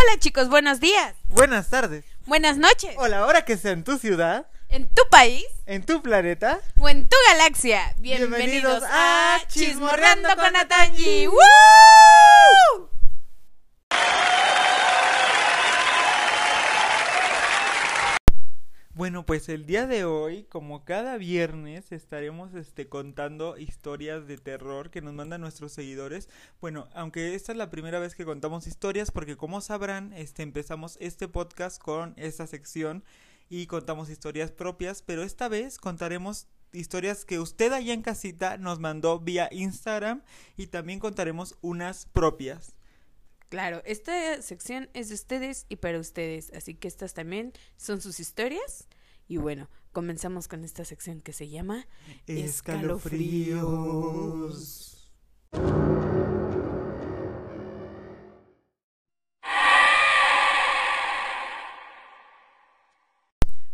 Hola chicos, buenos días. Buenas tardes. Buenas noches. O la hora que sea en tu ciudad, En tu país en tu planeta. o en tu galaxia. Bienvenidos, Bienvenidos a Chismorreando con. Natanji. ¡Woo! Bueno, pues el día de hoy, como cada viernes, estaremos este, contando historias de terror que nos mandan nuestros seguidores. Bueno, aunque esta es la primera vez que contamos historias, porque como sabrán, este, empezamos este podcast con esta sección y contamos historias propias, pero esta vez contaremos historias que usted allá en casita nos mandó vía Instagram y también contaremos unas propias. Claro, esta sección es de ustedes y para ustedes, así que estas también son sus historias. Y bueno, comenzamos con esta sección que se llama Escalofríos.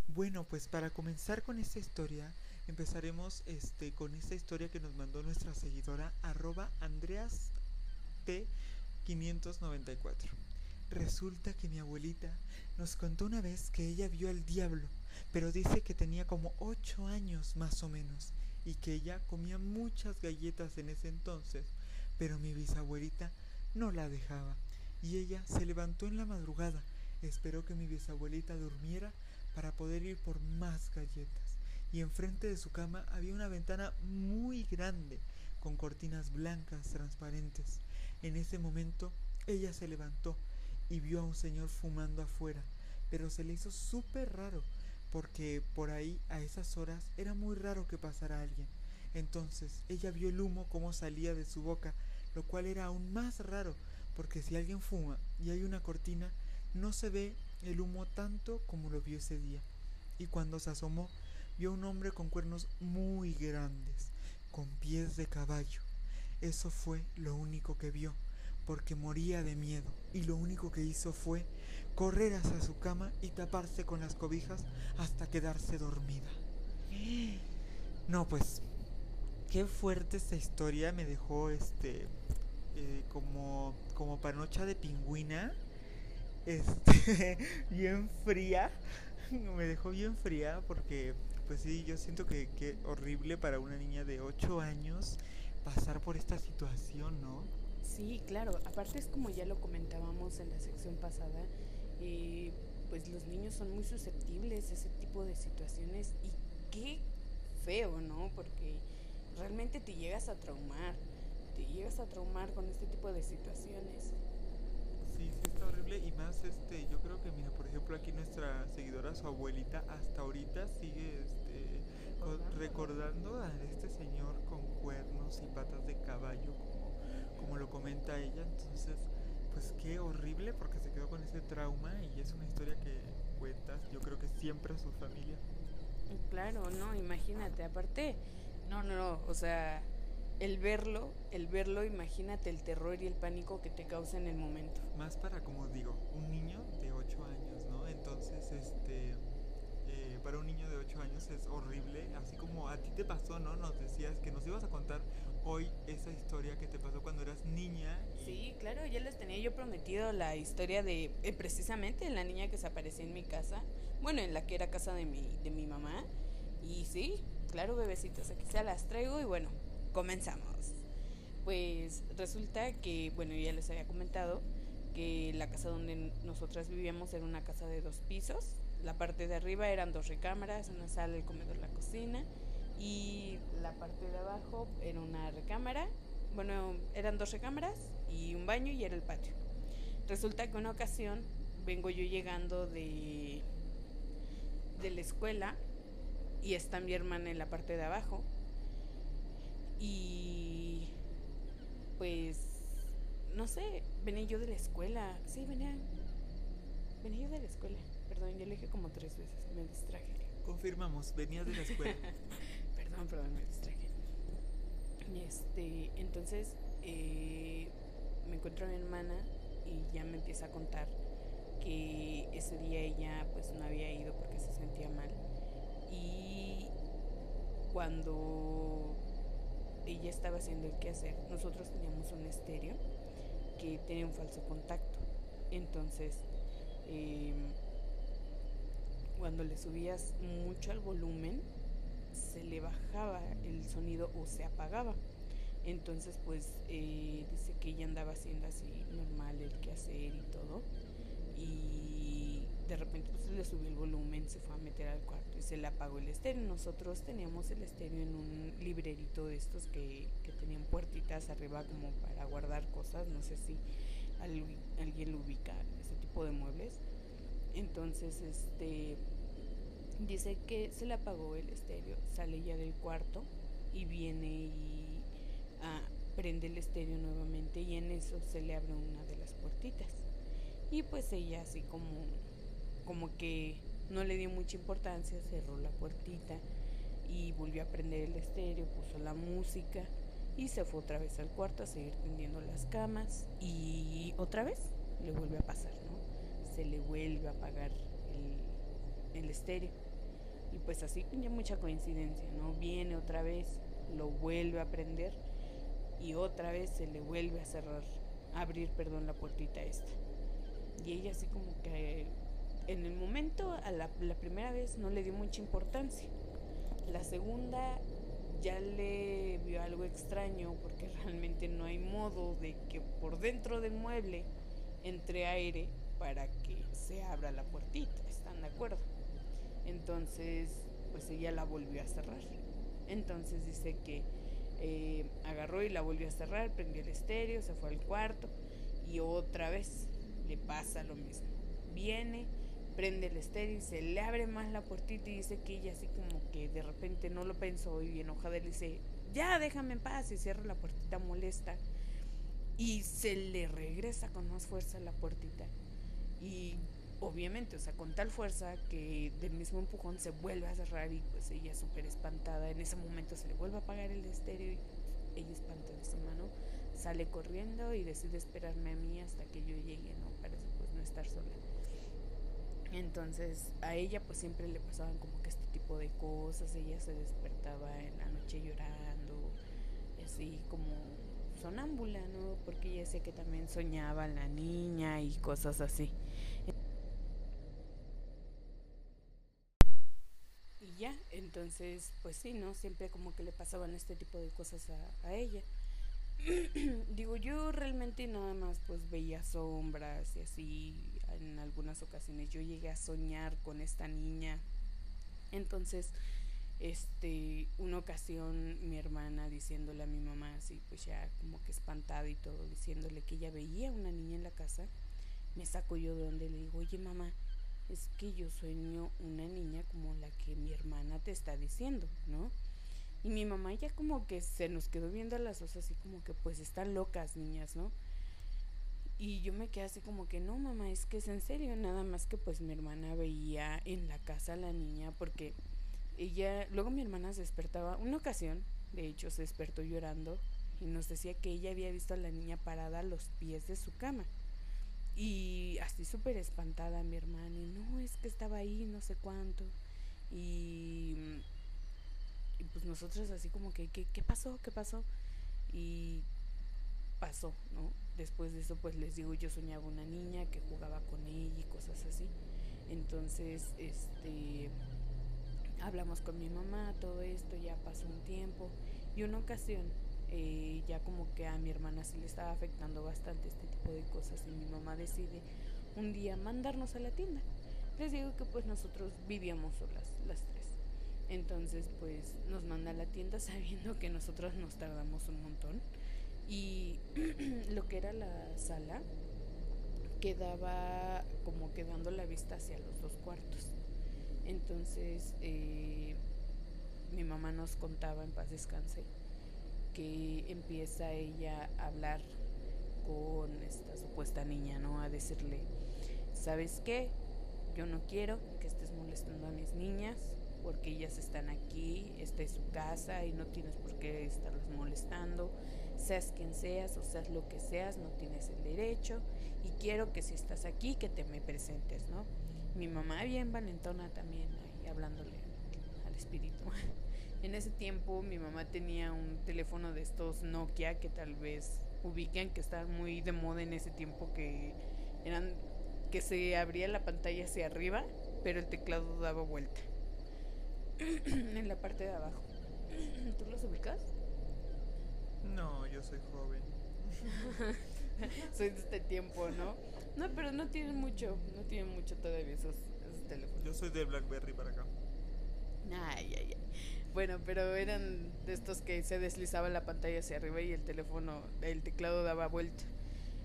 Bueno, pues para comenzar con esta historia, empezaremos este con esta historia que nos mandó nuestra seguidora arroba Andreas T 594. Resulta que mi abuelita nos contó una vez que ella vio al diablo, pero dice que tenía como 8 años más o menos y que ella comía muchas galletas en ese entonces, pero mi bisabuelita no la dejaba y ella se levantó en la madrugada, esperó que mi bisabuelita durmiera para poder ir por más galletas y enfrente de su cama había una ventana muy grande con cortinas blancas transparentes. En ese momento ella se levantó y vio a un señor fumando afuera, pero se le hizo súper raro porque por ahí a esas horas era muy raro que pasara alguien. Entonces ella vio el humo como salía de su boca, lo cual era aún más raro porque si alguien fuma y hay una cortina, no se ve el humo tanto como lo vio ese día. Y cuando se asomó, vio un hombre con cuernos muy grandes, con pies de caballo. Eso fue lo único que vio, porque moría de miedo, y lo único que hizo fue correr hacia su cama y taparse con las cobijas hasta quedarse dormida. No, pues, qué fuerte esta historia me dejó este eh, como panocha de pingüina este bien fría me dejó bien fría porque pues sí yo siento que, que horrible para una niña de 8 años pasar por esta situación no Sí, claro. Aparte es como ya lo comentábamos en la sección pasada, eh, pues los niños son muy susceptibles a ese tipo de situaciones y qué feo, ¿no? Porque realmente te llegas a traumar, te llegas a traumar con este tipo de situaciones. Sí, sí está horrible y más este, yo creo que mira, por ejemplo, aquí nuestra seguidora, su abuelita, hasta ahorita sigue este co- recordando a este señor caballo como, como lo comenta ella, entonces pues qué horrible porque se quedó con ese trauma y es una historia que cuentas, yo creo que siempre a su familia. Claro, no, imagínate, aparte, no, no, no, o sea, el verlo, el verlo, imagínate el terror y el pánico que te causa en el momento. Más para, como digo, un niño de 8 años, ¿no? Entonces, este, eh, para un niño de 8 años es horrible, así como a ti te pasó, ¿no? Nos decías que nos ibas a contar hoy esa historia que te pasó cuando eras niña. Sí, claro, ya les tenía yo prometido la historia de eh, precisamente la niña que se apareció en mi casa, bueno, en la que era casa de mi, de mi mamá. Y sí, claro, bebecitos, aquí se las traigo y bueno, comenzamos. Pues resulta que, bueno, ya les había comentado que la casa donde nosotras vivíamos era una casa de dos pisos. La parte de arriba eran dos recámaras, una sala, el comedor, la cocina. Y la parte de abajo era una recámara. Bueno, eran dos recámaras y un baño y era el patio. Resulta que una ocasión vengo yo llegando de, de la escuela y está mi hermana en la parte de abajo. Y pues, no sé, venía yo de la escuela. Sí, venía, venía yo de la escuela. Perdón, ya lo dije como tres veces, me distraje. Confirmamos, venías de la escuela. Perdón, perdón, me distraje. Este, entonces eh, me encuentro a mi hermana y ya me empieza a contar que ese día ella pues no había ido porque se sentía mal. Y cuando ella estaba haciendo el quehacer, nosotros teníamos un estéreo que tenía un falso contacto. Entonces, em, cuando le subías mucho al volumen, se le bajaba el sonido o se apagaba. Entonces, pues eh, dice que ella andaba haciendo así normal el quehacer y todo. Y de repente pues le subió el volumen, se fue a meter al cuarto y se le apagó el estéreo. Nosotros teníamos el estéreo en un librerito de estos que, que tenían puertitas arriba como para guardar cosas. No sé si alguien lo ubica, ese tipo de muebles. Entonces, este dice que se le apagó el estéreo, sale ya del cuarto y viene y ah, prende el estéreo nuevamente y en eso se le abre una de las puertitas. Y pues ella así como, como que no le dio mucha importancia, cerró la puertita y volvió a prender el estéreo, puso la música y se fue otra vez al cuarto a seguir tendiendo las camas y otra vez le vuelve a pasar, ¿no? Se le vuelve a apagar el, el estéreo. Y pues así ya mucha coincidencia, ¿no? Viene otra vez, lo vuelve a prender y otra vez se le vuelve a cerrar, abrir, perdón, la puertita esta. Y ella así como que en el momento, a la primera vez no le dio mucha importancia. La segunda ya le vio algo extraño porque realmente no hay modo de que por dentro del mueble entre aire para que se abra la puertita, ¿están de acuerdo? Entonces, pues ella la volvió a cerrar. Entonces dice que eh, agarró y la volvió a cerrar, prendió el estéreo, se fue al cuarto y otra vez le pasa lo mismo. Viene, prende el estéreo y se le abre más la puertita y dice que ella así como que de repente no lo pensó y enojada le dice, ya déjame en paz y cierra la puertita molesta y se le regresa con más fuerza la puertita y obviamente, o sea, con tal fuerza que del mismo empujón se vuelve a cerrar y pues ella súper espantada, en ese momento se le vuelve a apagar el estéreo y ella espantadísima, ¿no? Sale corriendo y decide esperarme a mí hasta que yo llegue, ¿no? Para pues no estar sola. Entonces a ella pues siempre le pasaban como que este tipo de cosas, ella se despertaba en la noche llorando, así como sonámbula, ¿no? Porque ella decía que también soñaba la niña y cosas así. Ya, entonces pues sí, ¿no? Siempre como que le pasaban este tipo de cosas a, a ella. Digo, yo realmente nada más pues veía sombras y así en algunas ocasiones yo llegué a soñar con esta niña. Entonces, este, una ocasión mi hermana diciéndole a mi mamá así, pues ya como que espantada y todo, diciéndole que ella veía una niña en la casa, me saco yo de donde le digo, oye mamá, es que yo sueño una niña como la que mi hermana te está diciendo, ¿no? Y mi mamá ya como que se nos quedó viendo a las dos así como que pues están locas niñas, ¿no? Y yo me quedé así como que no, mamá, es que es en serio, nada más que pues mi hermana veía en la casa a la niña porque ella, luego mi hermana se despertaba, una ocasión, de hecho, se despertó llorando y nos decía que ella había visto a la niña parada a los pies de su cama. Y así súper espantada mi hermana, y no, es que estaba ahí, no sé cuánto. Y, pues nosotros así como que, ¿qué, ¿qué pasó? ¿Qué pasó? Y pasó, ¿no? Después de eso, pues les digo, yo soñaba una niña que jugaba con ella y cosas así. Entonces, este, hablamos con mi mamá, todo esto, ya pasó un tiempo. Y una ocasión, eh, ya como que a mi hermana sí le estaba afectando bastante este tipo de cosas y mi mamá decide un día mandarnos a la tienda. Les digo que pues nosotros vivíamos solas, las tres. Entonces pues nos manda a la tienda sabiendo que nosotros nos tardamos un montón y lo que era la sala quedaba como quedando la vista hacia los dos cuartos. Entonces eh, mi mamá nos contaba en paz descanse que empieza ella a hablar con esta supuesta niña, ¿no? A decirle, ¿sabes qué? Yo no quiero que estés molestando a mis niñas porque ellas están aquí, esta es su casa y no tienes por qué estarlas molestando seas quien seas o seas lo que seas, no tienes el derecho y quiero que si estás aquí que te me presentes, ¿no? Mi mamá bien valentona también ahí hablándole al espíritu. En ese tiempo mi mamá tenía un teléfono de estos Nokia que tal vez ubiquen que estaban muy de moda en ese tiempo que Eran que se abría la pantalla hacia arriba, pero el teclado daba vuelta. en la parte de abajo. ¿Tú los ubicas? No, yo soy joven. soy de este tiempo, ¿no? No, pero no tienen mucho, no tienen mucho todavía esos, esos teléfonos. Yo soy de BlackBerry para acá. Ay, ay, ay. Bueno, pero eran de estos que se deslizaba la pantalla hacia arriba y el teléfono, el teclado daba vuelta.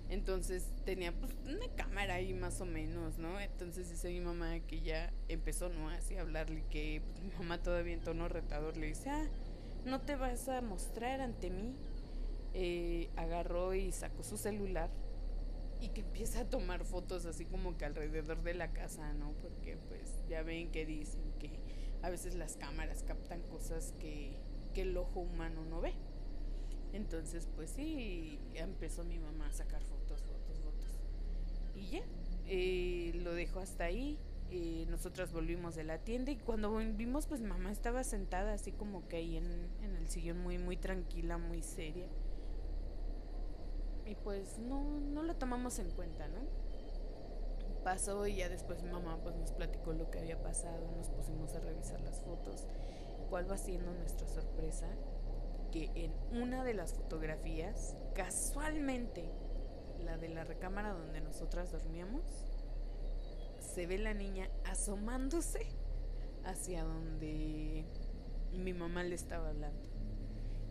Entonces tenía pues una cámara ahí más o menos, ¿no? Entonces dice mi mamá que ya empezó, ¿no? Así a hablarle que mi mamá todavía en tono retador le dice, ah, no te vas a mostrar ante mí. Eh, agarró y sacó su celular y que empieza a tomar fotos así como que alrededor de la casa, ¿no? Porque pues ya ven que dicen que a veces las cámaras captan cosas que, que el ojo humano no ve. Entonces pues sí, empezó mi mamá a sacar fotos y ya, eh, lo dejó hasta ahí. Eh, nosotras volvimos de la tienda y cuando volvimos pues mamá estaba sentada así como que ahí en, en el sillón muy muy tranquila, muy seria. Y pues no, no lo tomamos en cuenta, ¿no? Pasó y ya después mi mamá pues nos platicó lo que había pasado, nos pusimos a revisar las fotos. ¿Cuál va siendo nuestra sorpresa? Que en una de las fotografías, casualmente, la de la recámara donde nosotras dormíamos, se ve la niña asomándose hacia donde mi mamá le estaba hablando.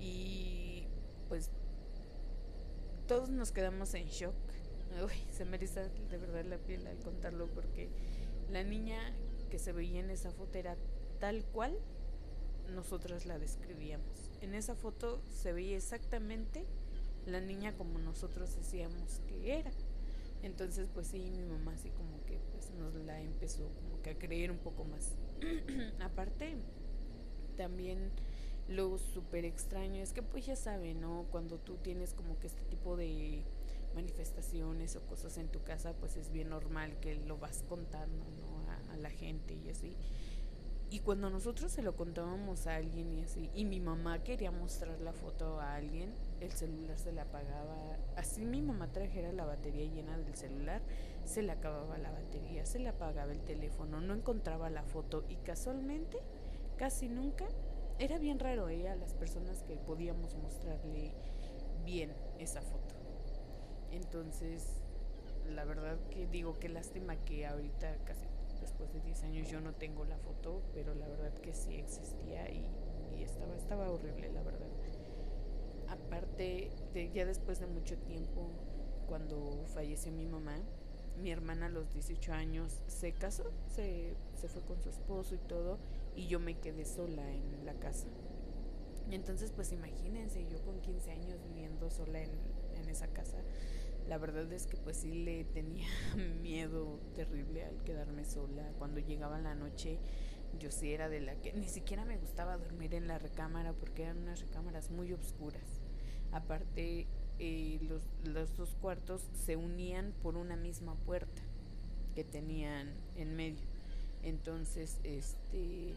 Y pues todos nos quedamos en shock. Uy, se me eriza de verdad la piel al contarlo porque la niña que se veía en esa foto era tal cual nosotras la describíamos. En esa foto se veía exactamente la niña como nosotros decíamos que era. Entonces, pues sí, mi mamá así como que pues nos la empezó como que a creer un poco más. Aparte, también lo súper extraño es que pues ya saben, ¿no? Cuando tú tienes como que este tipo de manifestaciones o cosas en tu casa, pues es bien normal que lo vas contando, ¿no? A, la gente y así. Y cuando nosotros se lo contábamos a alguien y así, y mi mamá quería mostrar la foto a alguien, el celular se le apagaba. Así mi mamá trajera la batería llena del celular, se le acababa la batería, se le apagaba el teléfono, no encontraba la foto y casualmente, casi nunca, era bien raro ella, las personas que podíamos mostrarle bien esa foto. Entonces, la verdad que digo, qué lástima que ahorita casi después de 10 años yo no tengo la foto, pero la verdad que sí existía y, estaba, estaba horrible, la verdad. Aparte, de, ya después de mucho tiempo, cuando falleció mi mamá, mi hermana a los 18 años se casó, se, se fue con su esposo y todo, y yo me quedé sola en la casa. Entonces, pues imagínense, yo con 15 años viviendo sola en, esa casa, la verdad es que pues sí le tenía miedo terrible al quedarme sola. Cuando llegaba la noche yo sí era de la que ni siquiera me gustaba dormir en la recámara porque eran unas recámaras muy oscuras. Aparte, eh, los, los dos cuartos se unían por una misma puerta que tenían en medio. Entonces, este...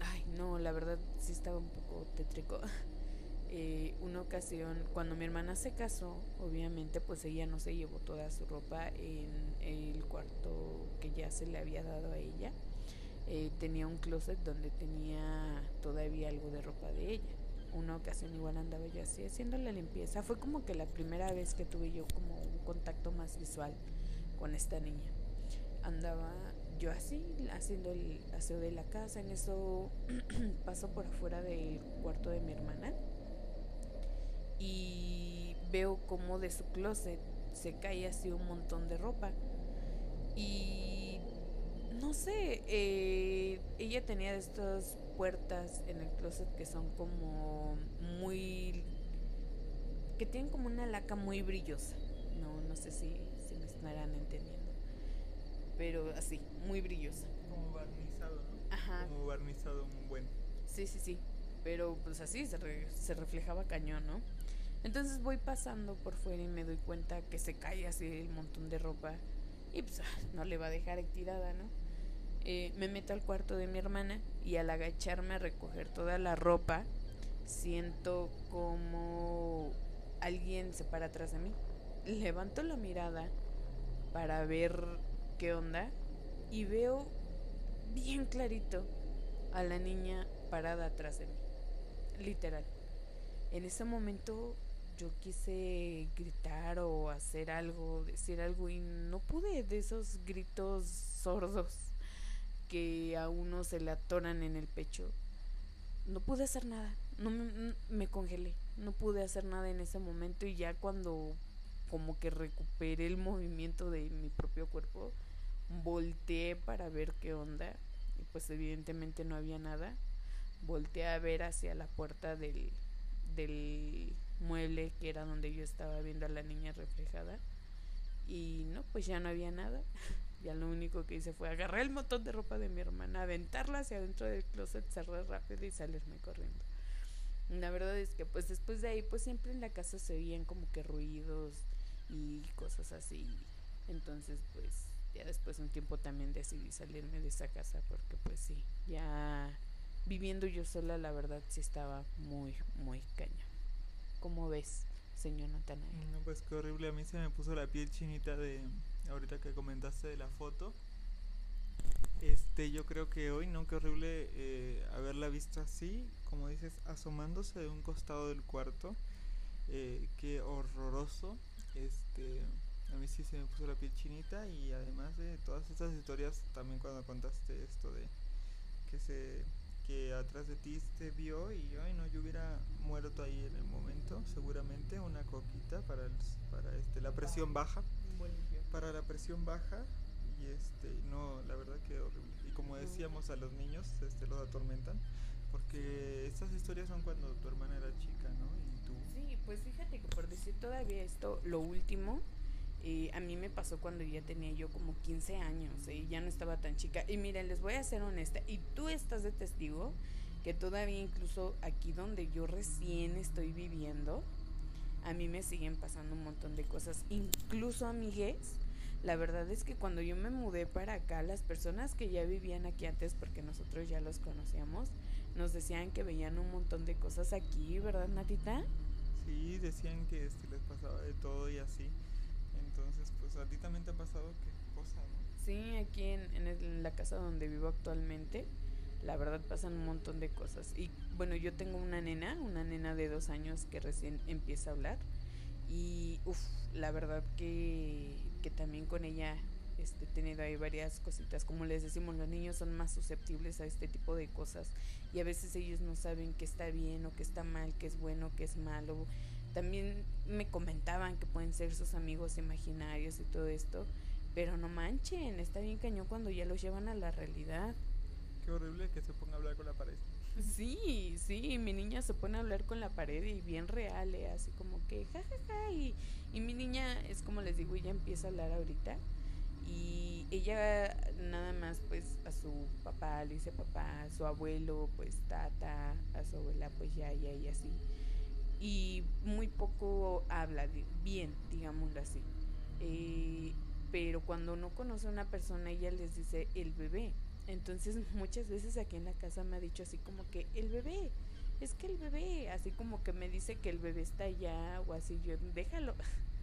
Ay, no, la verdad sí estaba un poco tétrico. Eh, una ocasión, cuando mi hermana se casó, obviamente pues ella no se llevó toda su ropa en el cuarto que ya se le había dado a ella. Eh, tenía un closet donde tenía todavía algo de ropa de ella. Una ocasión igual andaba yo así haciendo la limpieza. Fue como que la primera vez que tuve yo como un contacto más visual con esta niña. Andaba yo así haciendo el aseo de la casa. En eso paso por afuera del cuarto de mi hermana y veo como de su closet se cae así un montón de ropa. Y no sé, eh, ella tenía estas puertas en el closet que son como muy... que tienen como una laca muy brillosa. No, no sé si, si me estarán entendiendo. Pero así, muy brillosa. Como barnizado, ¿no? Ajá. Como barnizado un buen. Sí, sí, sí. Pero pues así se, se reflejaba cañón, ¿no? Entonces voy pasando por fuera y me doy cuenta que se cae así el montón de ropa y pues ah, no le va a dejar tirada, ¿no? Eh, me meto al cuarto de mi hermana y al agacharme a recoger toda la ropa, siento como alguien se para atrás de mí. Levanto la mirada para ver qué onda y veo bien clarito a la niña parada atrás de mí. Literal. En ese momento yo quise gritar o hacer algo, decir algo y no pude de esos gritos sordos que a uno se le atoran en el pecho. No pude hacer nada, no me, me congelé, no pude hacer nada en ese momento y ya cuando como que recuperé el movimiento de mi propio cuerpo, volteé para ver qué onda y pues evidentemente no había nada. Volteé a ver hacia la puerta del, del mueble que era donde yo estaba viendo a la niña reflejada y no, pues ya no había nada. Ya lo único que hice fue agarrar el montón de ropa de mi hermana, aventarla hacia adentro del closet, cerrar rápido y salirme corriendo. La verdad es que pues después de ahí pues siempre en la casa se oían como que ruidos y cosas así. Entonces pues ya después de un tiempo también decidí salirme de esa casa porque pues sí, ya viviendo yo sola la verdad sí estaba muy, muy caña. ¿Cómo ves, señor Natanael? No, pues qué horrible, a mí se me puso la piel chinita de ahorita que comentaste de la foto. Este, yo creo que hoy, ¿no? Qué horrible eh, haberla visto así, como dices, asomándose de un costado del cuarto. Eh, qué horroroso. Este, a mí sí se me puso la piel chinita y además de todas estas historias, también cuando contaste esto de que se que atrás de ti te vio y ay no yo hubiera muerto ahí en el momento seguramente una coquita para el, para este la presión baja. Para la presión baja y este no la verdad que horrible. Y como decíamos a los niños este los atormentan porque estas historias son cuando tu hermana era chica no y tú. Sí pues fíjate que por decir todavía esto lo último eh, a mí me pasó cuando ya tenía yo como 15 años y ya no estaba tan chica. Y miren, les voy a ser honesta, y tú estás de testigo que todavía incluso aquí donde yo recién estoy viviendo, a mí me siguen pasando un montón de cosas, incluso amigues. La verdad es que cuando yo me mudé para acá, las personas que ya vivían aquí antes, porque nosotros ya los conocíamos, nos decían que veían un montón de cosas aquí, ¿verdad, Natita? Sí, decían que este, les pasaba de todo y así. Entonces, pues a ti ha pasado qué cosa, ¿no? Sí, aquí en, en la casa donde vivo actualmente, la verdad pasan un montón de cosas. Y bueno, yo tengo una nena, una nena de dos años que recién empieza a hablar. Y uff, la verdad que, que también con ella este, he tenido ahí varias cositas. Como les decimos, los niños son más susceptibles a este tipo de cosas. Y a veces ellos no saben qué está bien o qué está mal, qué es bueno, qué es malo. También me comentaban que pueden ser sus amigos imaginarios y todo esto. Pero no manchen, está bien cañón cuando ya los llevan a la realidad. Qué horrible que se ponga a hablar con la pared. Sí, sí, mi niña se pone a hablar con la pared y bien real, ¿eh? así como que jajaja. y, y mi niña es como les digo, ella empieza a hablar ahorita. Y ella nada más pues a su papá le dice papá, a su abuelo pues tata, a su abuela pues ya, ya y así. Y muy poco habla bien, digámoslo así. Eh, pero cuando no conoce a una persona, ella les dice el bebé. Entonces muchas veces aquí en la casa me ha dicho así como que el bebé, es que el bebé, así como que me dice que el bebé está allá o así, yo déjalo,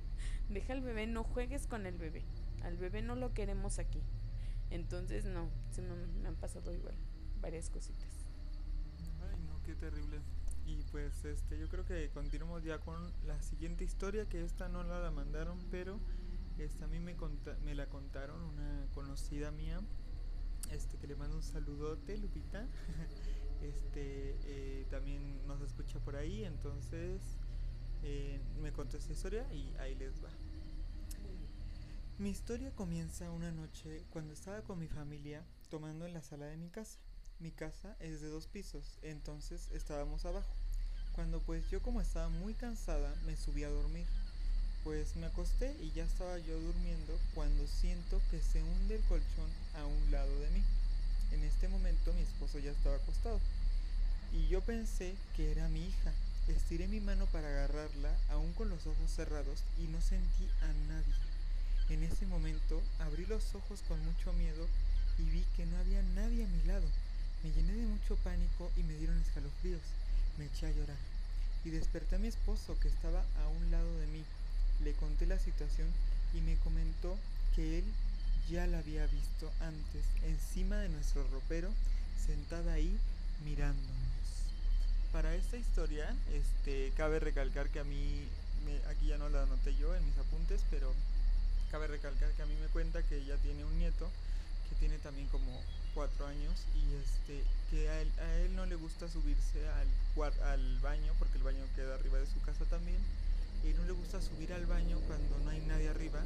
deja al bebé, no juegues con el bebé, al bebé no lo queremos aquí. Entonces no, se me, me han pasado igual varias cositas. Ay, no, qué terrible. Y pues este, yo creo que continuamos ya con la siguiente historia, que esta no la, mandaron, pero esta a mí me, conta- me la contaron una conocida mía, este que le mando un saludote, Lupita. este eh, también nos escucha por ahí, entonces eh, me contó esta historia y ahí les va. Mi historia comienza una noche cuando estaba con mi familia tomando en la sala de mi casa. Mi casa es de dos pisos, entonces estábamos abajo. Cuando pues yo como estaba muy cansada me subí a dormir. Pues me acosté y ya estaba yo durmiendo cuando siento que se hunde el colchón a un lado de mí. En este momento mi esposo ya estaba acostado. Y yo pensé que era mi hija. Estiré mi mano para agarrarla, aún con los ojos cerrados, y no sentí a nadie. En ese momento abrí los ojos con mucho miedo y vi que no había nadie a mi lado. Me llené de mucho pánico y me dieron escalofríos. Me eché a llorar y desperté a mi esposo que estaba a un lado de mí. Le conté la situación y me comentó que él ya la había visto antes, encima de nuestro ropero, sentada ahí mirándonos. Para esta historia, este, cabe recalcar que a mí, aquí ya no la anoté yo en mis apuntes, pero cabe recalcar que a mí me cuenta que ella tiene un nieto que tiene también como cuatro años y este que a él, a él no le gusta subirse al, al baño porque el baño queda arriba de su casa también y no le gusta subir al baño cuando no hay nadie arriba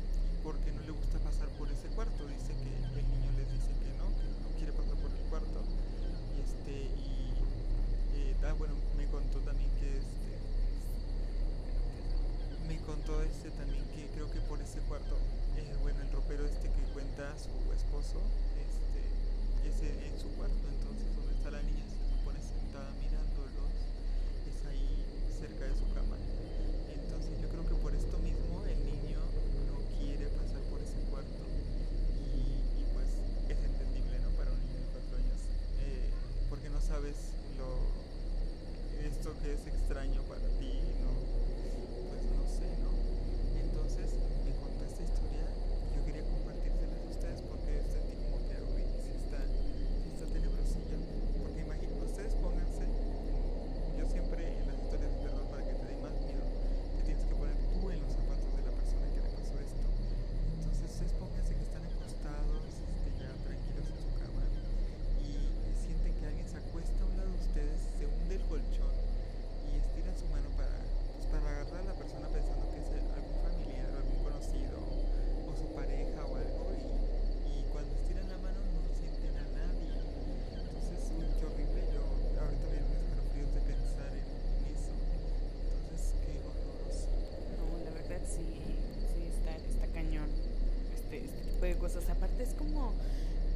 porque no le gusta pasar por ese cuarto. Dice que el niño les dice que no que no quiere pasar por el cuarto y este y eh, bueno me contó también que este me contó este también que creo que por ese cuarto eh, bueno el ropero este que cuenta su esposo en su cuarto, entonces donde está la niña se supone sentada mirándolos, es ahí cerca de su cama. Entonces yo creo que por esto mismo el niño no quiere pasar por ese cuarto y, pues es entendible, ¿no? Para un niño de cuatro años, eh, porque no sabes lo esto que es extraño para ti, no, pues no sé, ¿no? Entonces me contó esta historia y yo quería compartírselas a ustedes porque sentí como que porque imagínate, ustedes pónganse, yo siempre en las historias de terror para que te dé más miedo, te tienes que poner tú en los zapatos de la persona que le pasó esto. Entonces ustedes pónganse que están acostados, este, ya tranquilos en su cama y sienten que alguien se acuesta a un lado de ustedes, se hunde el colchón y estiran su mano para, pues, para agarrar a la persona pensando que es algún familiar o algún conocido o su pareja o algo y cuando estiran la mano no sienten a nadie. Entonces, uy, qué horrible. Yo ahorita me dieron escalofríos de pensar en, eso. Entonces, qué horroroso. No, la verdad sí, sí está, está cañón. Este, este tipo de cosas. Aparte es como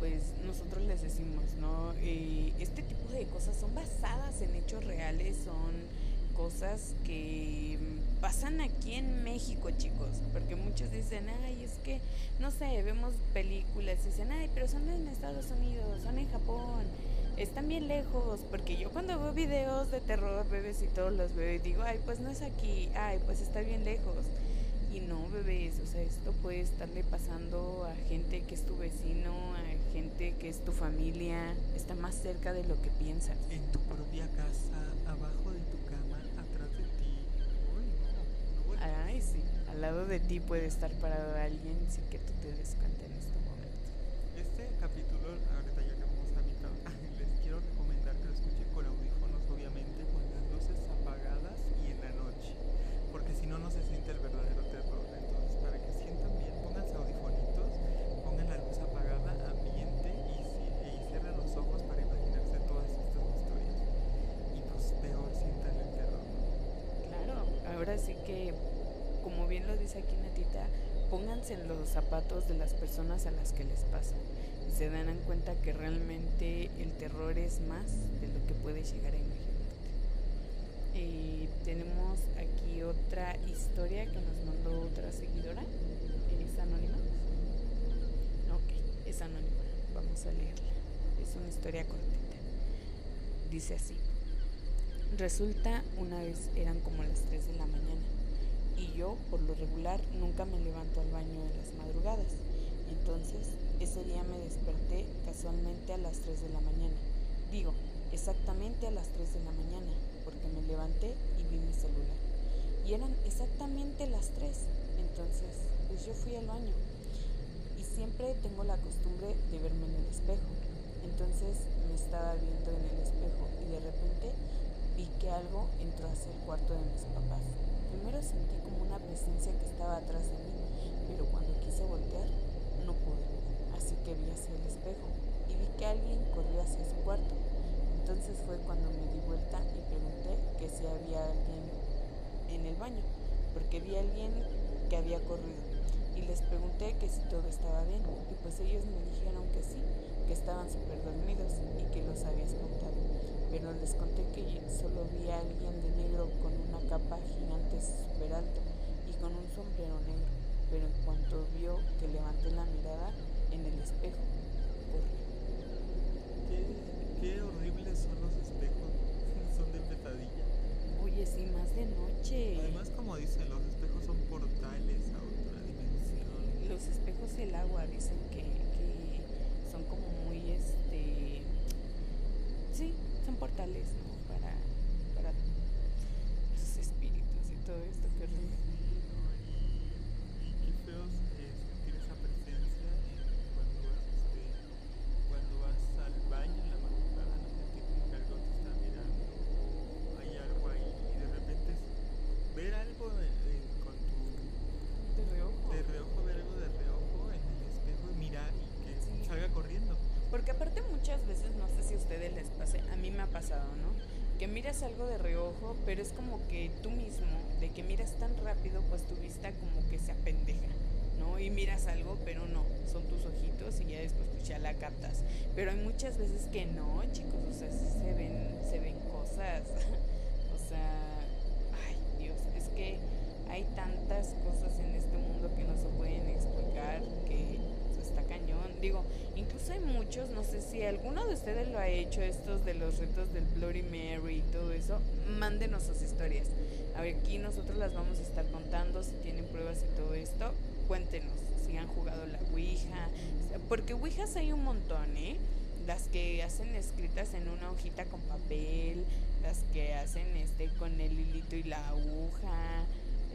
pues nosotros les decimos, ¿no? Eh, este tipo de cosas son basadas en hechos reales, son cosas que pasan aquí en México, chicos, porque muchos dicen, ay, es que, no sé, vemos películas y dicen, ay, pero son en Estados Unidos, son en Japón, están bien lejos, porque yo cuando veo videos de terror, bebés y todos los veo y digo, ay, pues no es aquí, ay, pues está bien lejos. Y no, bebés, o sea, esto puede estarle pasando a gente que es tu vecino, a gente que es tu familia, está más cerca de lo que piensas. En tu propia casa, abajo de tu cama, atrás de ti. Ay, sí, al lado de ti puede estar parado alguien sin que tú te des cuenta en este momento. Este capítulo, ahorita ya que vamos a mitad, les quiero recomendar que lo escuchen con audífonos, obviamente, con las luces apagadas y en la noche, porque si no, no se siente el verdadero terror. Entonces, para que sientan bien, pónganse audifonitos, pongan la luz apagada, ambiente y, y cierren los ojos para imaginarse todas estas historias. Y pues peor sientan el terror. Claro, ahora sí que como bien lo dice aquí Natita, pónganse en los zapatos de las personas a las que les pasa y se dan cuenta que realmente el terror es más de lo que puedes llegar a imaginarte. Tenemos aquí otra historia que nos mandó otra seguidora. ¿Es anónima? Ok, es anónima. Vamos a leerla. Es una historia cortita. Dice así. Resulta una vez eran como las 3 de la mañana y yo, por lo regular, nunca me levanto al baño en las madrugadas. Entonces, ese día me desperté casualmente a las 3 de la mañana. Digo, exactamente a las 3 de la mañana, porque me levanté y vi mi celular. Y eran exactamente las 3. Entonces, pues yo fui al baño. Y siempre tengo la costumbre de verme en el espejo. Entonces me estaba viendo en el espejo y de repente vi que algo entró hacia el cuarto de mis papás. Primero sentí como una presencia que estaba atrás de mí, pero cuando quise voltear, no pude. Así que vi hacia el espejo y vi que alguien corrió hacia su cuarto. Entonces fue cuando me di vuelta y pregunté que si había alguien en el baño, porque vi a alguien que había corrido. Y les pregunté que si todo estaba bien, y pues ellos me dijeron que sí, que estaban súper dormidos y que los había espantado pero les conté que solo vi a alguien de negro con una capa súper alta y con un sombrero negro, pero en cuanto vio que levanté la mirada en el espejo, corrió. Qué, qué horribles son los espejos, son de pesadilla. Oye, sí, más de noche. Además, como dicen, los espejos son portales a otra dimensión. los espejos y el agua dicen que, que son como muy, este, sí, son portales, ¿no? Para, para los espíritus y todo esto que horrible. Qué feo es sentir esa presencia eh, cuando vas, este, cuando vas al baño en la madrugada, no sentir como que algo te está mirando, o hay algo ahí y de repente es ver algo de- de- con tu De reojo. de reojo, ver algo de reojo en el espejo y mirar y que Sí. salga corriendo. Porque aparte muchas veces, no sé si a ustedes les pase, a mí me ha pasado, ¿no? Que miras algo de reojo, pero es como que tú mismo, de que miras tan rápido, pues tu vista como que se apendeja, ¿no? Y miras algo, pero no, son tus ojitos y ya después pues ya la captas. Pero hay muchas veces que no, chicos, o sea, se ven, se ven cosas. o sea, ay Dios, es que hay tantas cosas en este mundo que no se pueden explicar, que está cañón. Digo, incluso hay muchos, no sé si alguno de ustedes lo ha hecho, estos de los retos del Bloody Mary y todo eso, mándenos sus historias. A ver, aquí nosotros las vamos a estar contando, si tienen pruebas y todo esto, cuéntenos si han jugado la Ouija, porque Ouijas hay un montón, ¿eh? Las que hacen escritas en una hojita con papel, las que hacen este con el hilito y la aguja,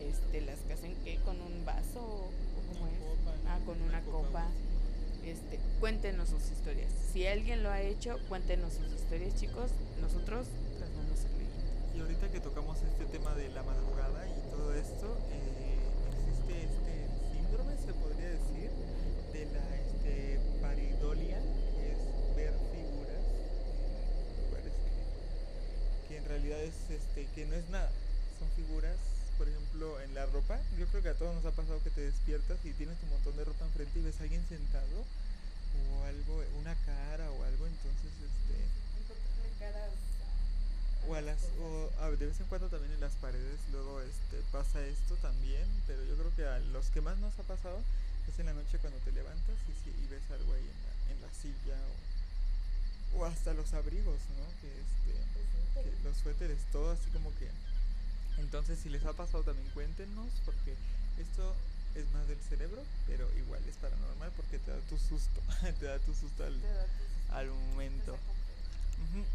este, las que hacen que con un vaso o cómo es, ah, con una copa. Este, cuéntenos sus historias. Si alguien lo ha hecho, cuéntenos sus historias, chicos. Nosotros las vamos a leer. Y ahorita que tocamos este tema de la madrugada y todo esto, eh, existe este síndrome, se podría decir, de la este, paridolia, que es ver figuras que, que en realidad es este, que no es nada, son figuras, por ejemplo, en la ropa. Yo creo que a todos nos ha pasado que te despiertas y tienes tu montón de ropa enfrente y ves a alguien sentado o algo, una cara o algo, entonces este o a las o a- de vez en cuando también en las paredes luego este pasa esto también pero yo creo que a los que más nos ha pasado es en la noche cuando te levantas y, y ves algo ahí en la, en la silla o, o hasta los abrigos no que este que los suéteres todo así como que entonces si les ha pasado también cuéntenos porque esto es más del cerebro pero igual es paranormal porque te da tu susto te da tu susto al, al momento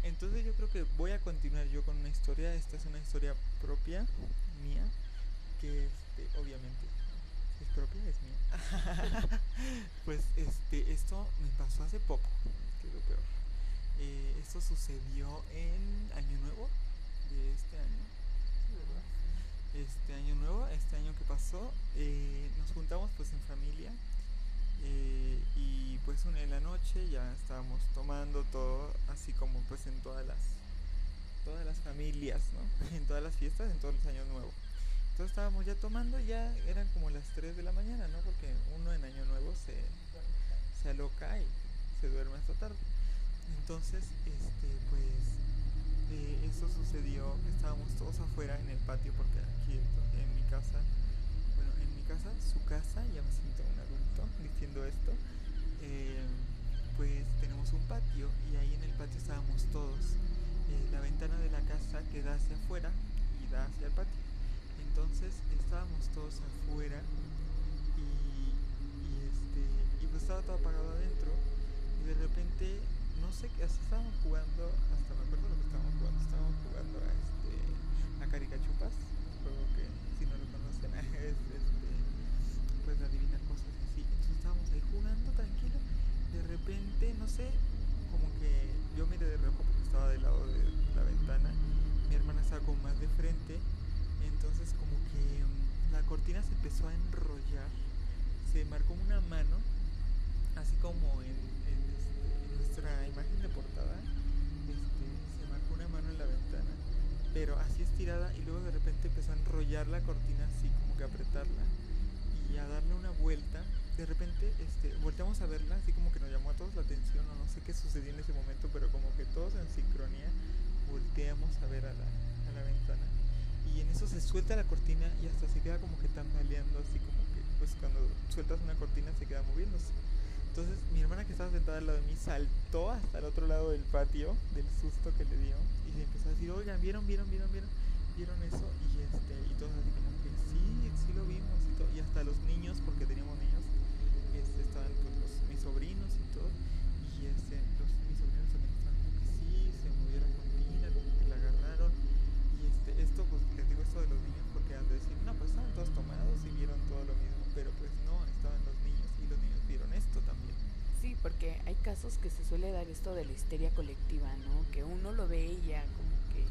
Entonces yo creo que voy a continuar yo con una historia. Esta es una historia propia mía, que este, obviamente es propia, es mía. pues este, esto me pasó hace poco, que es lo peor. Eh, esto sucedió en Año Nuevo de este año. Este año nuevo, este año que pasó, eh, nos juntamos pues en familia eh, y pues un- en la noche ya estábamos tomando todo, así como pues en todas las todas las familias, ¿no? En todas las fiestas, en todos los años nuevos. Entonces estábamos ya tomando, ya eran como las 3 de la mañana, ¿no? Porque uno en año nuevo se, se aloca y se duerme hasta tarde. Entonces, este, pues, eso sucedió, estábamos todos afuera en el patio, porque aquí en mi casa, bueno, en mi casa, su casa, ya me siento un adulto diciendo esto, eh, pues tenemos un patio y ahí en el patio estábamos todos. Eh, la ventana de la casa que da hacia afuera y da hacia el patio. Entonces estábamos todos afuera y este y pues estaba todo apagado adentro y de repente no sé qué estábamos jugando hasta me acuerdo lo que estábamos jugando estábamos jugando a este a caricachupas juego que si no lo conocen es este pues adivinar cosas así. Entonces estábamos ahí jugando tranquilo de repente no sé como que yo miré de reojo porque estaba del lado de la ventana mi hermana estaba como más de frente entonces como que mm, la cortina se empezó a enrollar se marcó una mano así como en, este, nuestra imagen de portada este, se marcó una mano en la ventana pero así estirada y luego de repente empezó a enrollar la cortina así como que apretarla y a darle una vuelta. De repente este, volteamos a verla así como que nos llamó a todos la atención o no sé qué sucedió en ese momento pero como que todos en sincronía volteamos a ver a la, a la ventana. Y en eso se suelta la cortina y hasta se queda como que tambaleando así como que pues cuando sueltas una cortina se queda moviéndose entonces mi hermana que estaba sentada al lado de mí saltó hasta el otro lado del patio del susto que le dio y se empezó a decir oigan vieron vieron vieron vieron vieron eso y este y todos así como que sí sí lo vimos y, to- y hasta los niños porque teníamos niños estaban pues, los, mis sobrinos y todo. Y este, los, mis sobrinos también estaban como que sí, se movió la cortina, como que la agarraron. Y este, esto, pues les digo esto de los niños porque han de decir, no, pues estaban todos tomados y vieron todo lo mismo. Pero pues no, estaban los niños vieron esto también. Sí, porque hay casos que se suele dar esto de la histeria colectiva, ¿no? Que uno lo ve y ya como que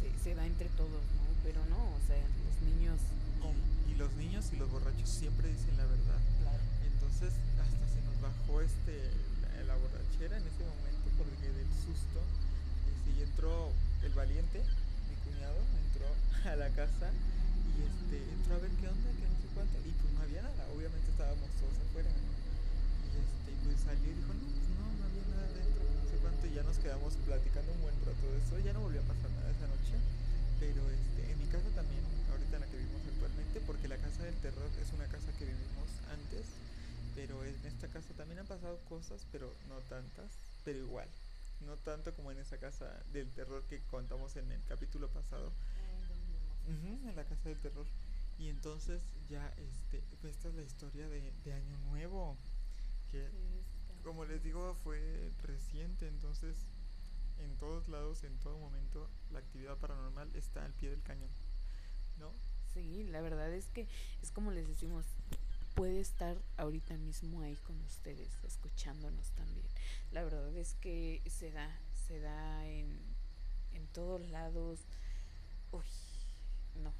se, se da entre todos, ¿no? Pero no, o sea, los niños... Y, los niños y los borrachos siempre dicen la verdad. Claro. Entonces hasta se nos bajó este la, borrachera en ese momento porque del susto este, y entró el valiente, mi cuñado, entró a la casa y este entró a ver qué onda, que no y pues no había nada, obviamente estábamos todos afuera. Y este pues salió y dijo, no, pues no, no había nada dentro, no sé cuánto, y ya nos quedamos platicando un buen rato de eso, ya no volvió a pasar nada esa noche, pero este, en mi casa también, ahorita en la que vivimos actualmente, porque la casa del terror es una casa que vivimos antes, pero en esta casa también han pasado cosas, pero no tantas, pero igual, no tanto como en esa casa del terror que contamos en el capítulo pasado, Ujú, en la casa del terror. Y entonces ya, este, esta es la historia de, de Año Nuevo, que como les digo fue reciente, entonces en todos lados, en todo momento, la actividad paranormal está al pie del cañón, ¿no? Sí, la verdad es que es como les decimos, puede estar ahorita mismo ahí con ustedes, escuchándonos también. La verdad es que se da, se da en, en todos lados. Uy, no,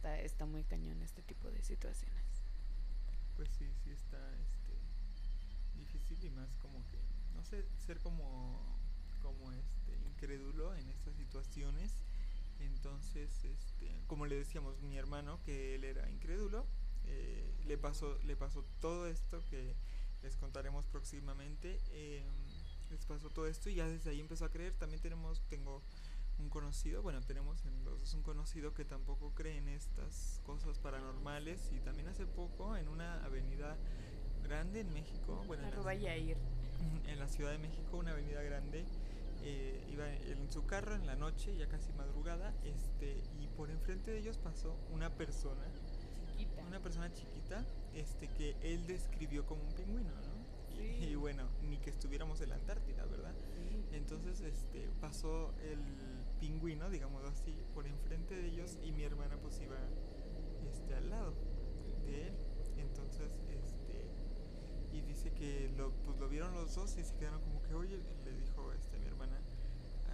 está, está muy cañón este tipo de situaciones. Pues sí, sí está este, difícil y más como que, no sé, ser como, como este, incrédulo en estas situaciones. Entonces, este, como le decíamos, mi hermano, que él era incrédulo, eh, le, pasó, le pasó todo esto que les contaremos próximamente. eh, les pasó todo esto y ya desde ahí empezó a creer. También tenemos, tengo un conocido, bueno, tenemos en los dos un conocido que tampoco cree en estas cosas paranormales y también hace poco en una avenida grande en México, bueno, en la, en la Ciudad de México, una avenida grande, eh, iba en su carro en la noche, ya casi madrugada, este, y por enfrente de ellos pasó una persona, Chiquita. una persona chiquita, este, que él describió como un pingüino, ¿no? Y- bueno, ni que estuviéramos en la Antártida, ¿verdad? Sí. Entonces, este, pasó el pingüino, digamos así, por enfrente de ellos y mi hermana pues iba este, al lado de él. Entonces, este, y dice que lo, pues, lo vieron los dos y se quedaron como que, oye, le dijo este, mi hermana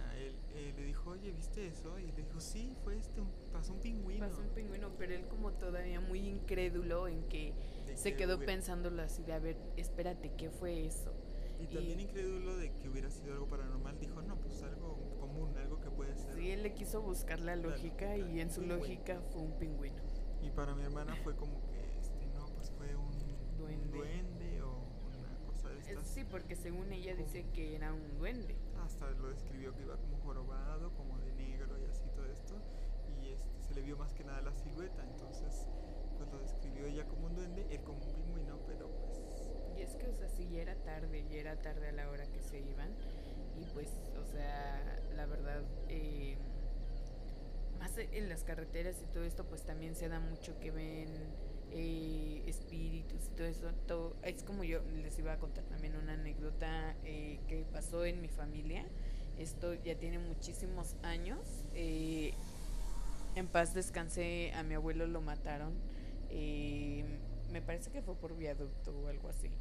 a él, eh, le dijo, oye, ¿viste eso? Y le dijo, sí, fue este, un- pasó un pingüino. Pasó un pingüino, pero él como todavía muy incrédulo en que De se que quedó hubiera- pensándolo así de, a ver, espérate, ¿qué fue eso? Y y- también incrédulo de que hubiera sido algo paranormal, dijo, no, pues algo común, algo que puede ser. Sí, él le quiso buscar la La lógica lógica, y en su pingüino. lógica fue un pingüino. Y para mi hermana fue como que, este, no, pues fue un un Duende. duende o una cosa de estas. Sí, porque según ella dice que era un duende. Hasta lo describió que iba como jorobado, como de negro y así todo esto. Y este, se le vio más que nada la silueta, entonces pues lo describió ella como un duende, él como un pingüino, pero pues Y es que, o sea, sí, ya era tarde, ya era tarde a la hora que se iban. Y pues, o sea, la verdad, eh, más en las carreteras y todo esto, pues también se da mucho que ven eh, espíritus y todo eso. Todo, es como yo les iba a contar también una anécdota eh, que pasó en mi familia. Esto ya tiene muchísimos años. eh, en paz descansé, a mi abuelo lo mataron. me parece que fue por viaducto o algo así.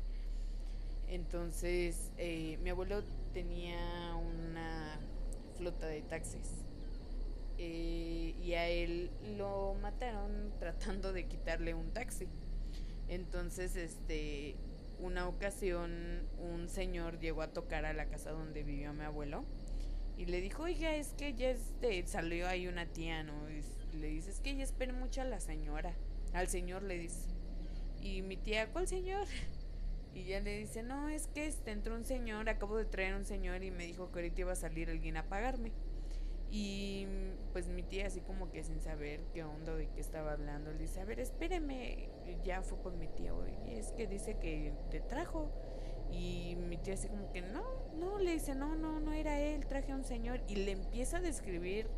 Entonces, eh, mi abuelo tenía una flota de taxis. eh, y a él lo mataron tratando de quitarle un taxi. Entonces, este, una ocasión un señor llegó a tocar a la casa donde vivió mi abuelo y le dijo, oiga, es que ya este, salió ahí una tía, ¿no? Le dice, es que ella espera mucho a la señora. Al señor le dice. Y mi tía, ¿cuál señor? Y ya le dice, no, es que este, entró un señor, acabo de traer un señor y me dijo que ahorita iba a salir alguien a pagarme. Y pues mi tía así como que sin saber qué onda de qué estaba hablando, le dice, a ver, espéreme. Y ya fue por mi tía, oye, es que dice que te trajo. Y mi tía así como que, no, no, le dice, no, no, no era él, traje a un señor. Y le empieza a describir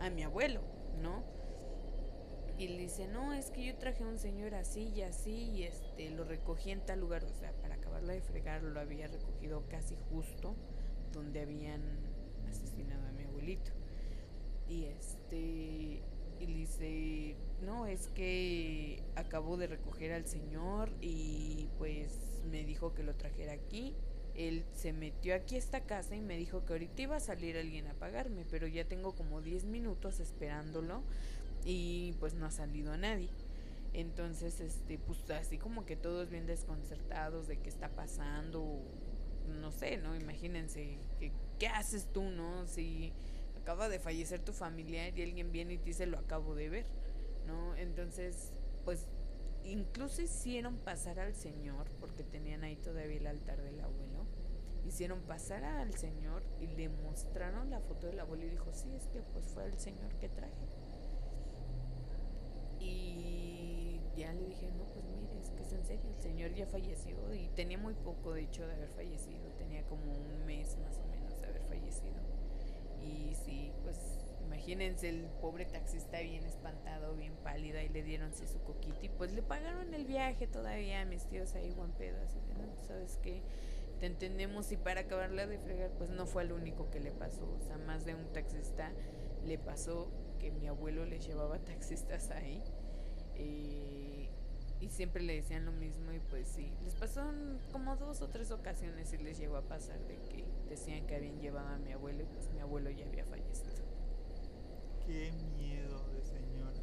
a mi abuelo, ¿no? Y le dice, no, es que yo traje a un señor así y así y este, lo recogí en tal lugar. O sea, para acabarlo de fregar lo había recogido casi justo donde habían asesinado a mi abuelito. Y este, y le dice, no, es que acabo de recoger al señor y pues me dijo que lo trajera aquí. Él se metió aquí a esta casa y me dijo que ahorita iba a salir alguien a pagarme, pero ya tengo como 10 minutos esperándolo y pues no ha salido nadie. Entonces, este, pues así como que todos bien desconcertados de qué está pasando, no sé, ¿no? Imagínense, ¿qué, qué haces tú, no? Si acaba de fallecer tu familiar y alguien viene y te dice lo acabo de ver, ¿no? Entonces, pues incluso hicieron pasar al Señor, porque tenían ahí todavía el altar del abuelo, hicieron pasar al Señor y le mostraron la foto del abuelo y dijo, sí, es que pues fue el Señor que traje. Y ya le dije, no, pues mire, es que es en serio, el Señor ya falleció y tenía muy poco de hecho de haber fallecido, tenía como un mes más o menos de haber fallecido. Y sí, pues imagínense el pobre taxista bien espantado, bien pálida y le dieron su coquito y pues le pagaron el viaje todavía a mis tíos ahí Juan Pedro, así de, no, pues, sabes qué, te entendemos y para acabarla de fregar pues no fue el único que le pasó, o sea, más de un taxista le pasó que mi abuelo les llevaba taxistas ahí. Eh, y siempre le decían lo mismo y pues sí, les pasó como dos o tres ocasiones y les llegó a pasar de que decían que habían llevado a mi abuelo y pues mi abuelo ya había fallecido. Qué miedo de señora.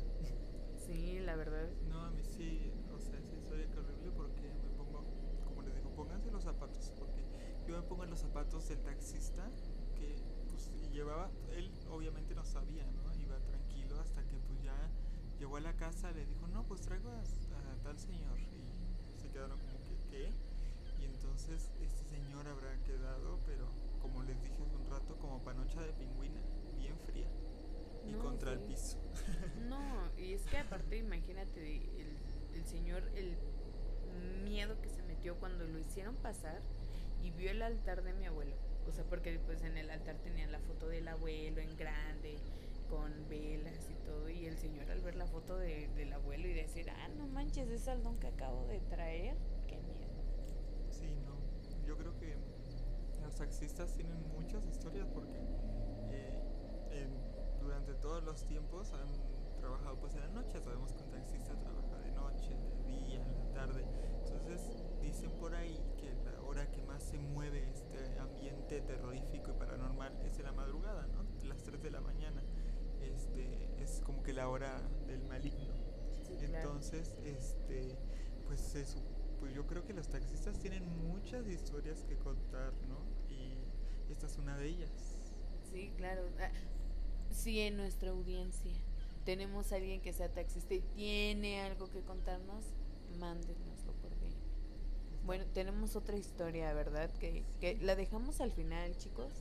Sí, la verdad. No, a mí sí, o sea, historia que horrible porque me pongo, como les digo, pónganse los zapatos, porque yo me pongo en los zapatos del taxista que pues llevaba, él obviamente no sabía, ¿no? Iba tranquilo hasta que pues ya llegó a la casa, le dijo, no, pues traigo a, a tal señor. Y se quedaron como que, ¿qué? Y entonces este señor habrá quedado, pero como les dije hace un rato, como panocha de pingüina, bien fría y No, contra el piso. No, y es que aparte imagínate el, el señor, el miedo que se metió cuando lo hicieron pasar y vio el altar de mi abuelo. O sea, porque pues en el altar tenían la foto del abuelo en grande, con velas y todo. Y el señor al ver la foto de- del abuelo y decir, ah, no manches, es el don que acabo de traer, qué miedo. Sí, no. Yo creo que los taxistas tienen muchas historias porque eh, durante todos los tiempos han trabajado pues en la noche. Sabemos que un taxista trabaja de noche, de día, en la tarde. Entonces dicen por ahí que la hora que más se mueve este ambiente terrorífico y paranormal es en la madrugada, ¿no? Las 3 de la mañana. Este, es como que la hora del maligno. Sí, claro. Entonces, este, pues pues yo creo que los taxistas tienen muchas historias que contar, ¿no? Y esta es una de ellas. Sí, claro. Ah, Si en nuestra audiencia tenemos a alguien que sea taxista y tiene algo que contarnos, mándenoslo por DM. Bueno, tenemos otra historia, ¿verdad? Que, que la dejamos al final, chicos.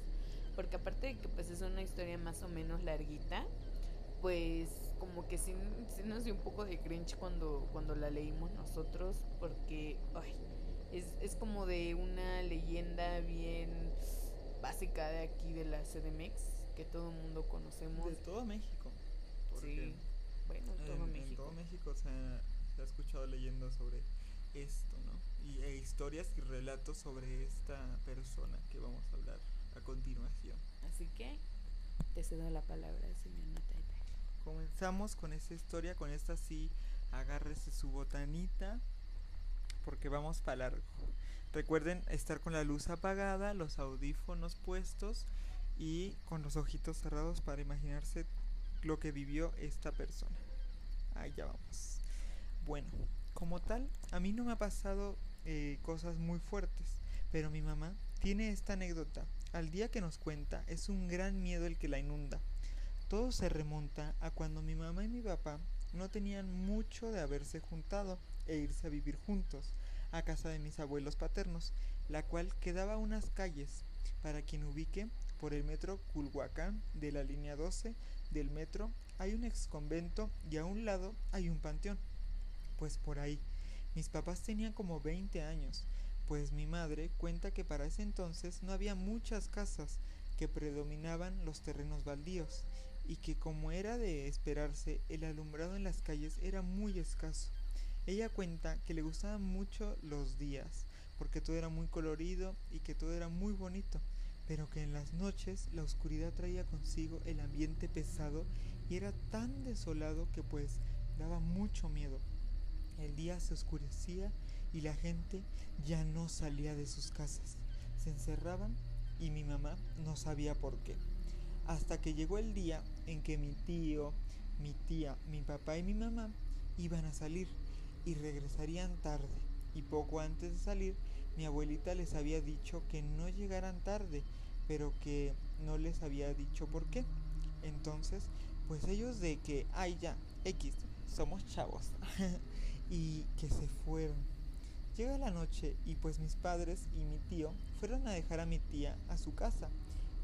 Porque aparte de que pues es una historia más o menos larguita, pues como que sí, sí nos dio un poco de cringe cuando, cuando la leímos nosotros, porque ay, es, es como de una leyenda bien básica de aquí de la CDMX, que todo el mundo conocemos. De todo México. Sí, bueno, todo en, en México. todo México se ha, se ha escuchado leyendo sobre esto, ¿no? Y e historias y relatos sobre esta persona que vamos a hablar a continuación. Así que te cedo la palabra, señor Natalia. Comenzamos con esta historia, con esta sí, agárrese su botanita, porque vamos para largo. Recuerden estar con la luz apagada, los audífonos puestos y con los ojitos cerrados para imaginarse lo que vivió esta persona. Ahí ya vamos. Bueno, como tal, a mí no me ha pasado eh, cosas muy fuertes, pero mi mamá tiene esta anécdota. Al día que nos cuenta, es un gran miedo el que la inunda. Todo se remonta a cuando mi mamá y mi papá no tenían mucho de haberse juntado e irse a vivir juntos a casa de mis abuelos paternos, la cual quedaba a unas calles, para quien ubique, por el metro Culhuacán de la línea 12 del metro hay un ex convento y a un lado hay un panteón. Pues por ahí, mis papás tenían como 20 años, pues mi madre cuenta que para ese entonces no había muchas casas, que predominaban los terrenos baldíos, y que como era de esperarse, el alumbrado en las calles era muy escaso. Ella cuenta que le gustaban mucho los días, porque todo era muy colorido y que todo era muy bonito, pero que en las noches la oscuridad traía consigo el ambiente pesado y era tan desolado que pues daba mucho miedo. El día se oscurecía y la gente ya no salía de sus casas. Se encerraban y mi mamá no sabía por qué. Hasta que llegó el día en que mi tío, mi tía, mi papá y mi mamá iban a salir y regresarían tarde. Y poco antes de salir, mi abuelita les había dicho que no llegaran tarde, pero que no les había dicho por qué. Entonces, pues ellos de que, ay ya, X, somos chavos. y que se fueron. Llega la noche y pues mis padres y mi tío fueron a dejar a mi tía a su casa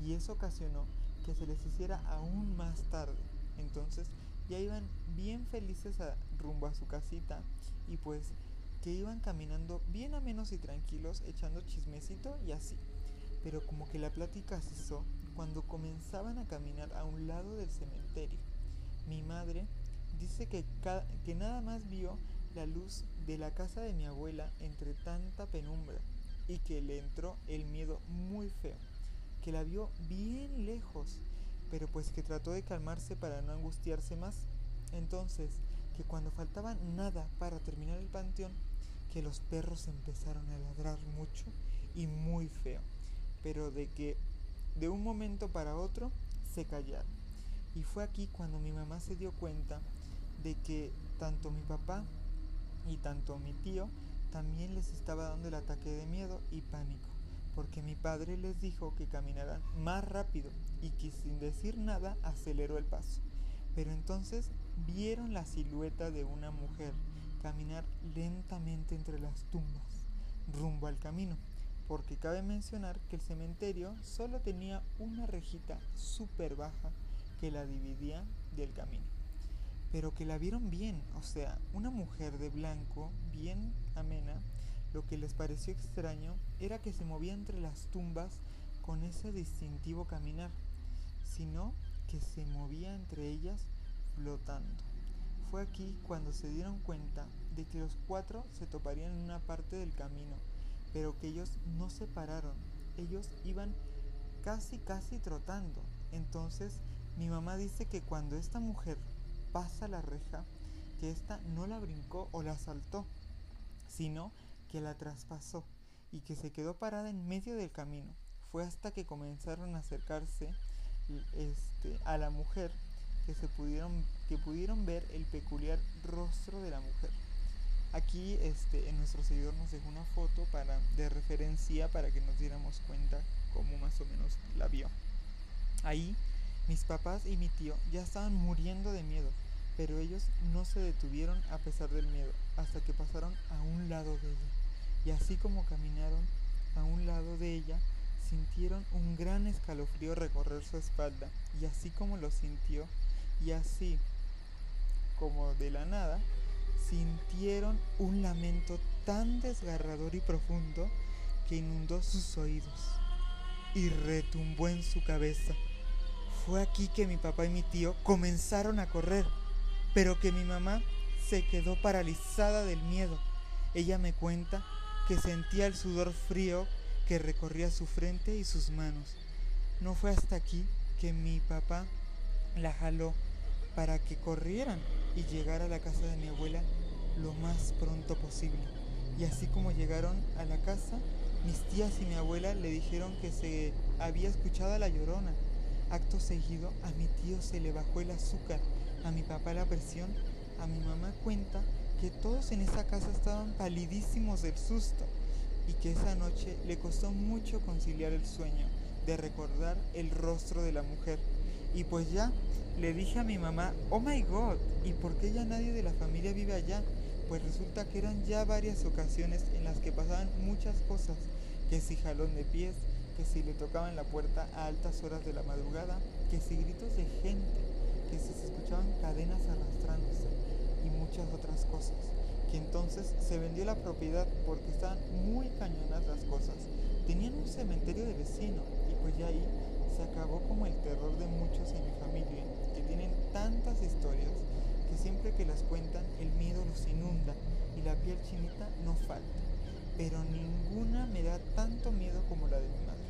y eso ocasionó que se les hiciera aún más tarde. Entonces ya iban bien felices rumbo a su casita y pues que iban caminando bien a menos y tranquilos echando chismecito y así. Pero como que la plática cesó cuando comenzaban a caminar a un lado del cementerio. Mi madre dice que nada más vio la luz de la casa de mi abuela entre tanta penumbra y que le entró el miedo muy feo, que la vio bien lejos, pero pues que trató de calmarse para no angustiarse más. Entonces, que cuando faltaba nada para terminar el panteón, que los perros empezaron a ladrar mucho y muy feo, pero de que de un momento para otro se callaron. Y fue aquí cuando mi mamá se dio cuenta de que tanto mi papá y tanto mi tío también les estaba dando el ataque de miedo y pánico, porque mi padre les dijo que caminaran más rápido y que sin decir nada aceleró el paso. Pero entonces vieron la silueta de una mujer caminar lentamente entre las tumbas, rumbo al camino, porque cabe mencionar que el cementerio solo tenía una rejita súper baja que la dividía del camino pero que la vieron bien, o sea, una mujer de blanco, bien amena, lo que les pareció extraño era que se movía entre las tumbas con ese distintivo caminar, sino que se movía entre ellas flotando. Fue aquí cuando se dieron cuenta de que los cuatro se toparían en una parte del camino, pero que ellos no se pararon, ellos iban casi casi trotando. Entonces mi mamá dice que cuando esta mujer pasa la reja, que ésta no la brincó o la saltó, sino que la traspasó y que se quedó parada en medio del camino. Fue hasta que comenzaron a acercarse este, a la mujer que, se pudieron, que pudieron ver el peculiar rostro de la mujer. Aquí este, nuestro seguidor nos dejó una foto para, de referencia para que nos diéramos cuenta cómo más o menos la vio. Ahí mis papás y mi tío ya estaban muriendo de miedo pero ellos no se detuvieron a pesar del miedo hasta que pasaron a un lado de ella. Y así como caminaron a un lado de ella, sintieron un gran escalofrío recorrer su espalda. Y así como lo sintió, y así como de la nada, sintieron un lamento tan desgarrador y profundo que inundó sus oídos y retumbó en su cabeza. Fue aquí que mi papá y mi tío comenzaron a correr pero que mi mamá se quedó paralizada del miedo. Ella me cuenta que sentía el sudor frío que recorría su frente y sus manos. No fue hasta aquí que mi papá la jaló para que corrieran y llegara a la casa de mi abuela lo más pronto posible. Y así como llegaron a la casa, mis tías y mi abuela le dijeron que se había escuchado a la llorona. Acto seguido, a mi tío se le bajó el azúcar a mi papá la presión, a mi mamá cuenta que todos en esa casa estaban palidísimos del susto y que esa noche le costó mucho conciliar el sueño de recordar el rostro de la mujer. Y pues ya le dije a mi mamá, oh my god, ¿y por qué ya nadie de la familia vive allá? Pues resulta que eran ya varias ocasiones en las que pasaban muchas cosas, que si jalón de pies, que si le tocaban la puerta a altas horas de la madrugada, que si gritos de gente, que se escuchaban cadenas arrastrándose muchas otras cosas. Que entonces se vendió la propiedad porque estaban muy cañonas las cosas. Tenían un cementerio de vecino y pues ya ahí se acabó como el terror de muchos en mi familia, que tienen tantas historias que siempre que las cuentan el miedo los inunda y la piel chinita no falta. Pero ninguna me da tanto miedo como la de mi madre.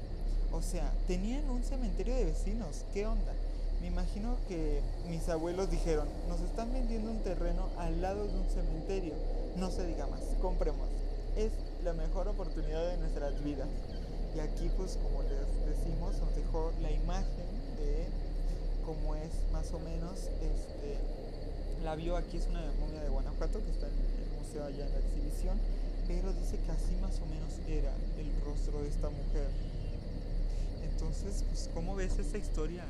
O sea, tenían un cementerio de vecinos, ¿qué onda? Me imagino que mis abuelos dijeron, nos están vendiendo un terreno al lado de un cementerio. No se diga más, compremos. Es la mejor oportunidad de nuestras vidas. Y aquí pues como les decimos nos dejó la imagen de cómo es más o menos este la vio aquí es una momia de Guanajuato que está en el museo allá en la exhibición pero dice que así más o menos era el rostro de esta mujer entonces pues cómo ves esa historia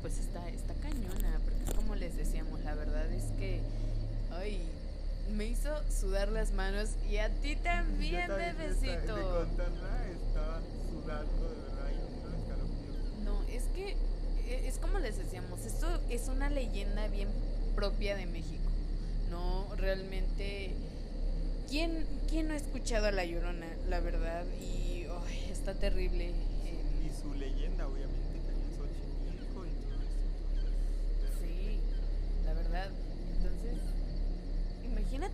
pues está está cañona porque como les decíamos la verdad es que ay me hizo sudar las manos y a ti también, bebecito. De contarla estaba sudando de verdad y No, es que e, es como les decíamos, esto es una leyenda bien propia de México. No, realmente ¿quién quién no ha escuchado a La Llorona, la verdad? Y está terrible. Y su leyenda obviamente que en Xochimilco y todo eso. Sí, la verdad. Entonces,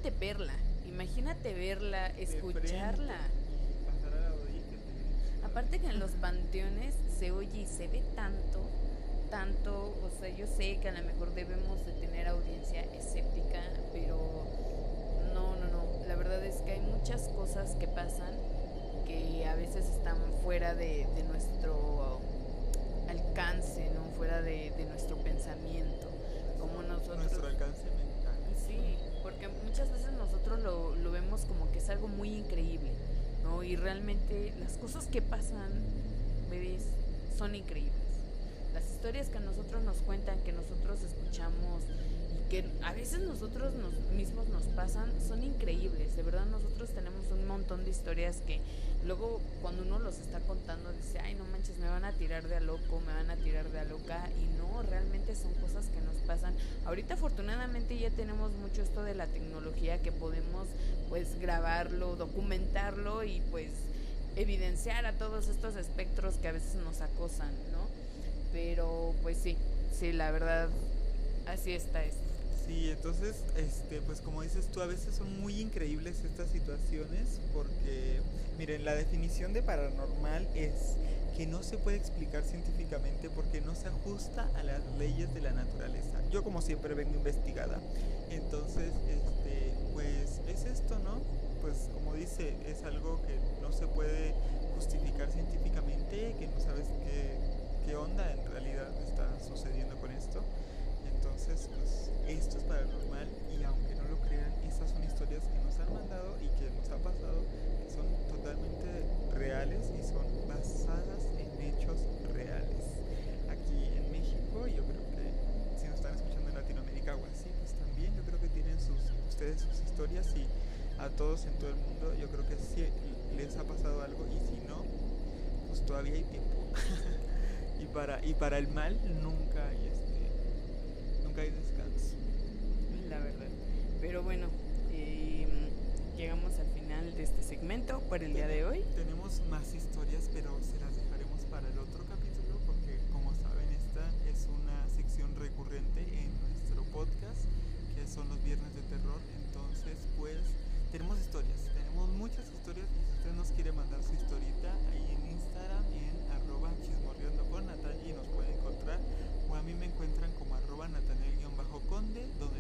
imagínate verla, imagínate verla, escucharla. Aparte que en los panteones se oye y se ve tanto, tanto, o sea, yo sé que a lo mejor debemos de tener audiencia escéptica, pero no, no, no, la verdad es que hay muchas cosas que pasan que a veces están fuera de, nuestro alcance, ¿no? Fuera de, de nuestro pensamiento, como nosotros... Nuestro alcance Sí, porque muchas veces nosotros lo, lo vemos como que es algo muy increíble, ¿no? Y realmente las cosas que pasan, bebés, son increíbles. Las historias que nosotros nos cuentan, que nosotros escuchamos y que a veces nosotros nos, mismos nos pasan, son increíbles. De verdad nosotros tenemos un montón de historias que luego cuando uno los está contando dice, ay no manches, me van a tirar de a loco, me van a tirar de a loca y realmente son cosas que nos pasan. Ahorita afortunadamente ya tenemos mucho esto de la tecnología que podemos pues grabarlo, documentarlo y pues evidenciar a todos estos espectros que a veces nos acosan, ¿no? Pero pues sí, sí, la verdad, así está esto. Sí, entonces, este, pues como dices tú, a veces son muy increíbles estas situaciones porque, miren, la definición de paranormal es que no se puede explicar científicamente porque no se ajusta a las leyes de la naturaleza. Yo como siempre vengo investigada, entonces, este, pues es esto, ¿no? Pues como dice, es algo que no se puede justificar científicamente, que no sabes qué, qué onda en realidad está sucediendo con esto. Entonces, pues esto es paranormal y aunque no lo crean, estas son historias que nos han mandado y que nos ha pasado, que son totalmente reales y son basadas hechos reales. Aquí en México, yo creo que si nos están escuchando en Latinoamérica o así, pues también yo creo que tienen sus, ustedes sus historias y a todos en todo el mundo yo creo que sí les ha pasado algo y si no, pues todavía hay tiempo. y para y para el mal nunca hay hay descanso. La verdad. Pero bueno, eh, llegamos al final de este segmento por el día de hoy. Tenemos más historias, pero se las dejaremos para el otro capítulo porque como saben esta es una sección recurrente en nuestro podcast que son los viernes de terror. Entonces pues tenemos historias, tenemos muchas historias y si usted nos quiere mandar su historita ahí en Instagram en arroba chismorreando con Natalia y nos puede encontrar o a mí me encuentran como arroba natanel-conde, donde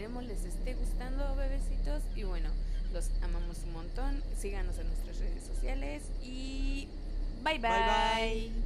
esperemos les esté gustando, bebecitos. Y bueno, los amamos un montón. Síganos en nuestras redes sociales y bye bye. Bye bye.